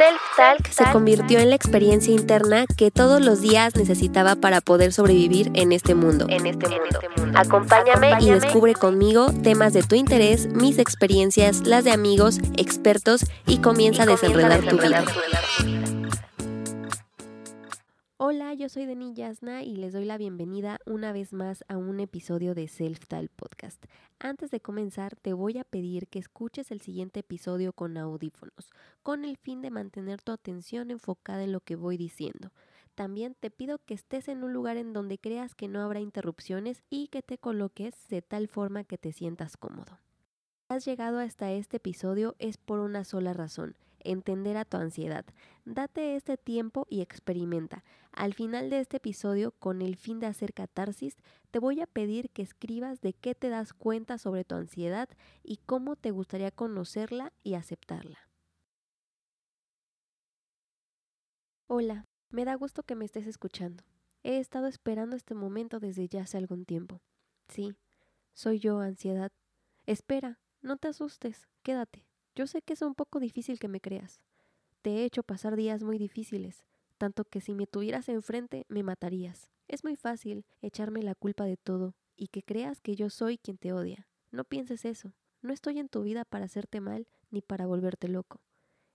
Self-Talk se convirtió en la experiencia interna que todos los días necesitaba para poder sobrevivir en este mundo. En este mundo. Acompáñame, y descubre conmigo temas de tu interés, mis experiencias, las de amigos, expertos y comienza, a desenredar, tu vida. Hola, yo soy Deni Yasna y les doy la bienvenida una vez más a un episodio de Self Tal Podcast. Antes de comenzar, te voy a pedir que escuches el siguiente episodio con audífonos, con el fin de mantener tu atención enfocada en lo que voy diciendo. También te pido que estés en un lugar en donde creas que no habrá interrupciones y que te coloques de tal forma que te sientas cómodo. Has llegado hasta este episodio es por una sola razón entender a tu ansiedad. Date este tiempo y experimenta. Al final de este episodio, con el fin de hacer catarsis, te voy a pedir que escribas de qué te das cuenta sobre tu ansiedad y cómo te gustaría conocerla y aceptarla. Hola, me da gusto que me estés escuchando. He estado esperando este momento desde ya hace algún tiempo. Sí, soy yo, ansiedad. Espera, no te asustes, quédate. Yo sé que es un poco difícil que me creas. Te he hecho pasar días muy difíciles, tanto que si me tuvieras enfrente me matarías. Es muy fácil echarme la culpa de todo y que creas que yo soy quien te odia. No pienses eso. No estoy en tu vida para hacerte mal ni para volverte loco.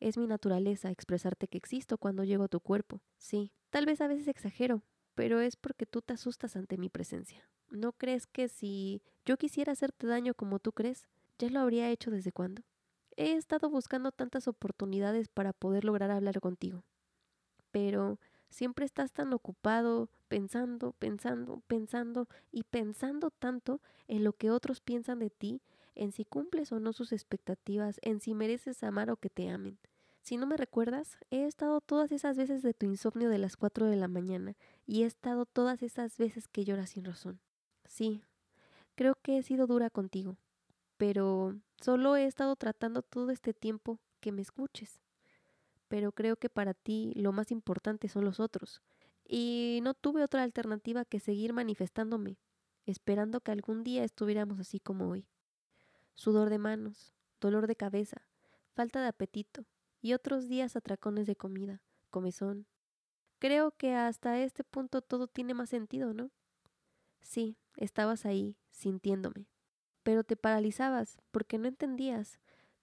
Es mi naturaleza expresarte que existo cuando llego a tu cuerpo. Sí, tal vez a veces exagero, pero es porque tú te asustas ante mi presencia. ¿No crees que si yo quisiera hacerte daño como tú crees, ya lo habría hecho desde cuándo? He estado buscando tantas oportunidades para poder lograr hablar contigo. Pero siempre estás tan ocupado pensando, pensando, pensando y pensando tanto en lo que otros piensan de ti, en si cumples o no sus expectativas, en si mereces amar o que te amen. Si no me recuerdas, he estado todas esas veces de tu insomnio de las 4 de la mañana y he estado todas esas veces que lloras sin razón. Sí, creo que he sido dura contigo, pero solo he estado tratando todo este tiempo que me escuches. Pero creo que para ti lo más importante son los otros. Y no tuve otra alternativa que seguir manifestándome, esperando que algún día estuviéramos así como hoy. Sudor de manos, dolor de cabeza, falta de apetito y otros días atracones de comida, comezón. Creo que hasta este punto todo tiene más sentido, ¿no? Sí, estabas ahí, sintiéndome pero te paralizabas porque no entendías.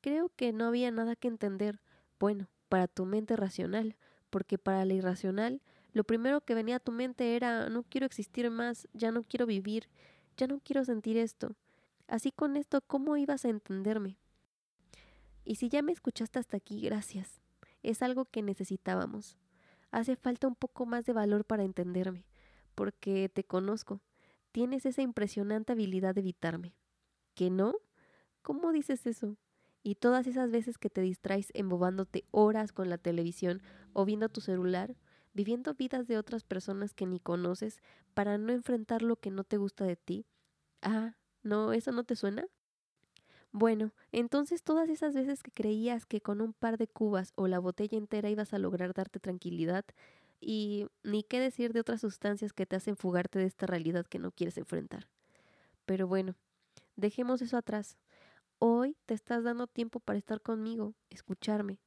Creo que no había nada que entender. Bueno, para tu mente racional, porque para la irracional, lo primero que venía a tu mente era no quiero existir más, ya no quiero vivir, ya no quiero sentir esto. Así con esto, ¿cómo ibas a entenderme? Y si ya me escuchaste hasta aquí, gracias. Es algo que necesitábamos. Hace falta un poco más de valor para entenderme, porque te conozco. Tienes esa impresionante habilidad de evitarme que no? ¿Cómo dices eso? Y todas esas veces que te distraes embobándote horas con la televisión o viendo tu celular, viviendo vidas de otras personas que ni conoces para no enfrentar lo que no te gusta de ti. Ah, ¿no? ¿Eso no te suena? Bueno, entonces todas esas veces que creías que con un par de cubas o la botella entera ibas a lograr darte tranquilidad, y ni qué decir de otras sustancias que te hacen fugarte de esta realidad que no quieres enfrentar. Pero bueno, Dejemos eso atrás. Hoy te estás dando tiempo para estar conmigo, escucharme,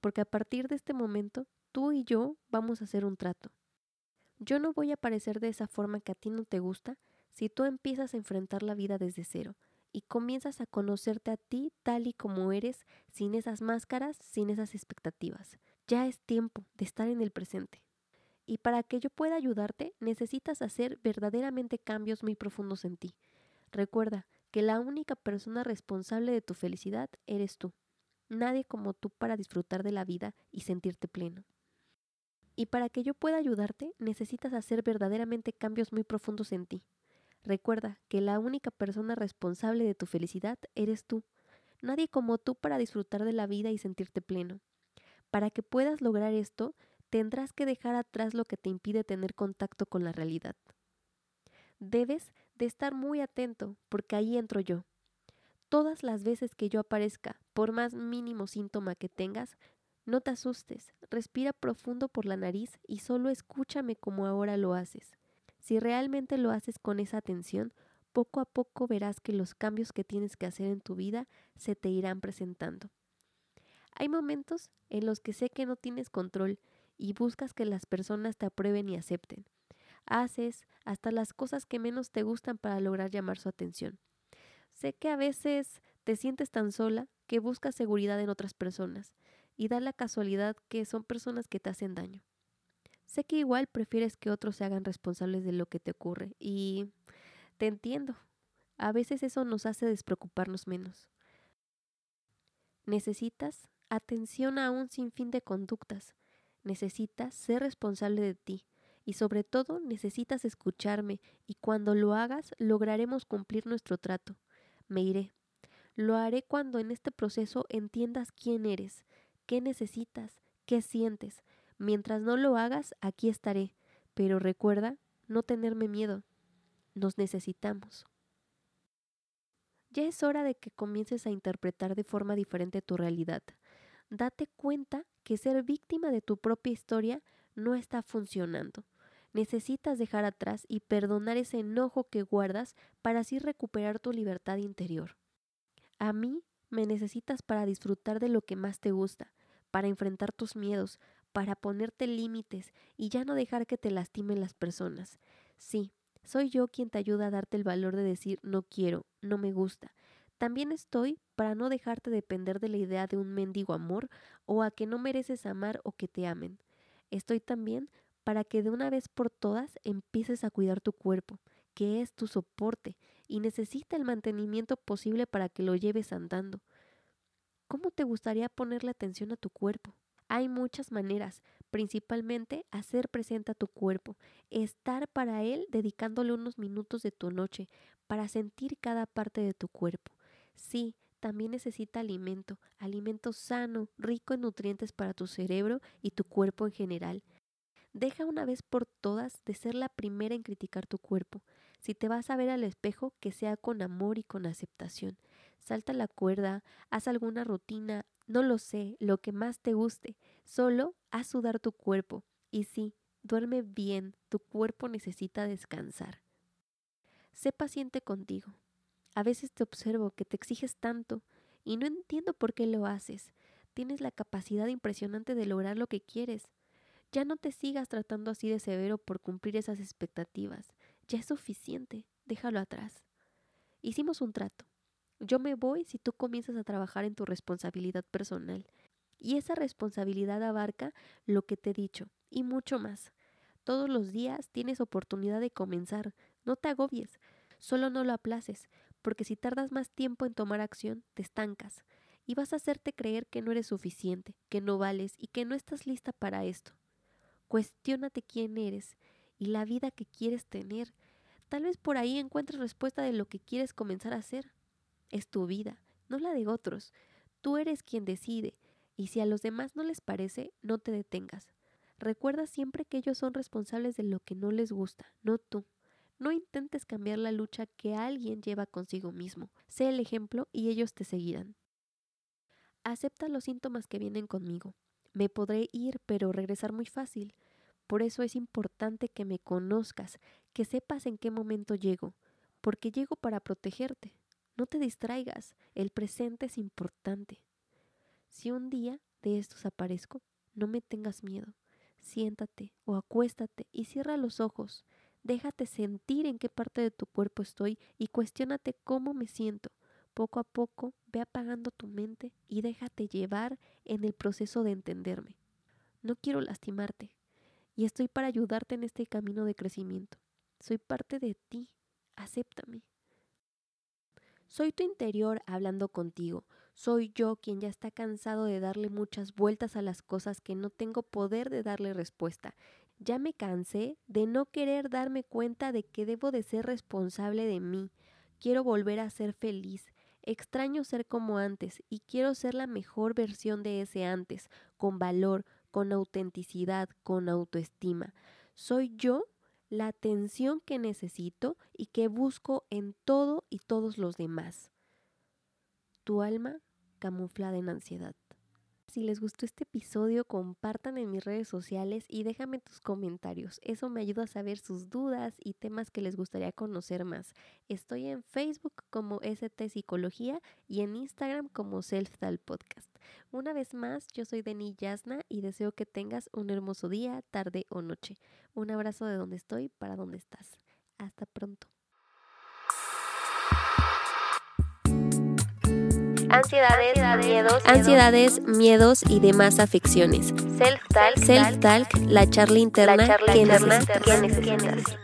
porque a partir de este momento tú y yo vamos a hacer un trato. Yo no voy a aparecer de esa forma que a ti no te gusta si tú empiezas a enfrentar la vida desde cero y comienzas a conocerte a ti tal y como eres, sin esas máscaras, sin esas expectativas. Ya es tiempo de estar en el presente. Y para que yo pueda ayudarte, necesitas hacer verdaderamente cambios muy profundos en ti. Recuerda, que la única persona responsable de tu felicidad eres tú. Nadie como tú para disfrutar de la vida y sentirte pleno. Y para que yo pueda ayudarte, necesitas hacer verdaderamente cambios muy profundos en ti. Recuerda que la única persona responsable de tu felicidad eres tú. Nadie como tú para disfrutar de la vida y sentirte pleno. Para que puedas lograr esto, tendrás que dejar atrás lo que te impide tener contacto con la realidad. Debes de estar muy atento, porque ahí entro yo. Todas las veces que yo aparezca, por más mínimo síntoma que tengas, no te asustes, respira profundo por la nariz y solo escúchame como ahora lo haces. Si realmente lo haces con esa atención, poco a poco verás que los cambios que tienes que hacer en tu vida se te irán presentando. Hay momentos en los que sé que no tienes control y buscas que las personas te aprueben y acepten. Haces hasta las cosas que menos te gustan para lograr llamar su atención. Sé que a veces te sientes tan sola que buscas seguridad en otras personas y da la casualidad que son personas que te hacen daño. Sé que igual prefieres que otros se hagan responsables de lo que te ocurre y te entiendo. A veces eso nos hace despreocuparnos menos. Necesitas atención a un sinfín de conductas. Necesitas ser responsable de ti y sobre todo necesitas escucharme y cuando lo hagas lograremos cumplir nuestro trato. Me iré. Lo haré cuando en este proceso entiendas quién eres, qué necesitas, qué sientes. Mientras no lo hagas, aquí estaré. Pero recuerda no tenerme miedo. Nos necesitamos. Ya es hora de que comiences a interpretar de forma diferente tu realidad. Date cuenta que ser víctima de tu propia historia no está funcionando. Necesitas dejar atrás y perdonar ese enojo que guardas para así recuperar tu libertad interior. A mí me necesitas para disfrutar de lo que más te gusta, para enfrentar tus miedos, para ponerte límites y ya no dejar que te lastimen las personas. Sí, soy yo quien te ayuda a darte el valor de decir no quiero, no me gusta. También estoy para no dejarte depender de la idea de un mendigo amor o a que no mereces amar o que te amen. Estoy también para que de una vez por todas empieces a cuidar tu cuerpo, que es tu soporte y necesita el mantenimiento posible para que lo lleves andando. ¿Cómo te gustaría ponerle atención a tu cuerpo? Hay muchas maneras, principalmente hacer presente a tu cuerpo, estar para él dedicándole unos minutos de tu noche para sentir cada parte de tu cuerpo. Sí, también necesita alimento, alimento sano, rico en nutrientes para tu cerebro y tu cuerpo en general. Deja una vez por todas de ser la primera en criticar tu cuerpo. Si te vas a ver al espejo, que sea con amor y con aceptación. Salta la cuerda, haz alguna rutina, no lo sé, lo que más te guste. Solo haz sudar tu cuerpo. Y sí, duerme bien, tu cuerpo necesita descansar. Sé paciente contigo. A veces te observo que te exiges tanto y no entiendo por qué lo haces. Tienes la capacidad impresionante de lograr lo que quieres. Ya no te sigas tratando así de severo por cumplir esas expectativas. Ya es suficiente. Déjalo atrás. Hicimos un trato. Yo me voy si tú comienzas a trabajar en tu responsabilidad personal. Y esa responsabilidad abarca lo que te he dicho y mucho más. Todos los días tienes oportunidad de comenzar. No te agobies. Solo no lo aplaces, porque si tardas más tiempo en tomar acción, te estancas y vas a hacerte creer que no eres suficiente, que no vales y que no estás lista para esto. Cuestiónate quién eres y la vida que quieres tener. Tal vez por ahí encuentres respuesta de lo que quieres comenzar a hacer. Es tu vida, no la de otros. Tú eres quien decide, y si a los demás no les parece, no te detengas. Recuerda siempre que ellos son responsables de lo que no les gusta, no tú. No intentes cambiar la lucha que alguien lleva consigo mismo. Sé el ejemplo y ellos te seguirán. Acepta los síntomas que vienen conmigo. Me podré ir, pero regresar muy fácil. Por eso es importante que me conozcas, que sepas en qué momento llego, porque llego para protegerte. No te distraigas, el presente es importante. Si un día de estos aparezco, no me tengas miedo. Siéntate o acuéstate y cierra los ojos. Déjate sentir en qué parte de tu cuerpo estoy y cuestiónate cómo me siento. Poco a poco ve apagando tu mente y déjate llevar en el proceso de entenderme. No quiero lastimarte y estoy para ayudarte en este camino de crecimiento. Soy parte de ti. Acéptame. Soy tu interior hablando contigo. Soy yo quien ya está cansado de darle muchas vueltas a las cosas que no tengo poder de darle respuesta. Ya me cansé de no querer darme cuenta de que debo de ser responsable de mí. Quiero volver a ser feliz. Extraño ser como antes y quiero ser la mejor versión de ese antes, con valor, con autenticidad, con autoestima. Soy yo la atención que necesito y que busco en todo y todos los demás. Tu alma camuflada en ansiedad. Si les gustó este episodio, compartan en mis redes sociales y déjame tus comentarios. Eso me ayuda a saber sus dudas y temas que les gustaría conocer más. Estoy en Facebook como ST Psicología y en Instagram como Self Tal Podcast. Una vez más, yo soy Deni Yasna y deseo que tengas un hermoso día, tarde o noche. Un abrazo de donde estoy para donde estás. Hasta pronto. Ansiedades, miedos, ansiedades, miedos y demás afecciones. Self-talk, Self-talk, la charla interna, la charla que interna necesitas. que necesitas.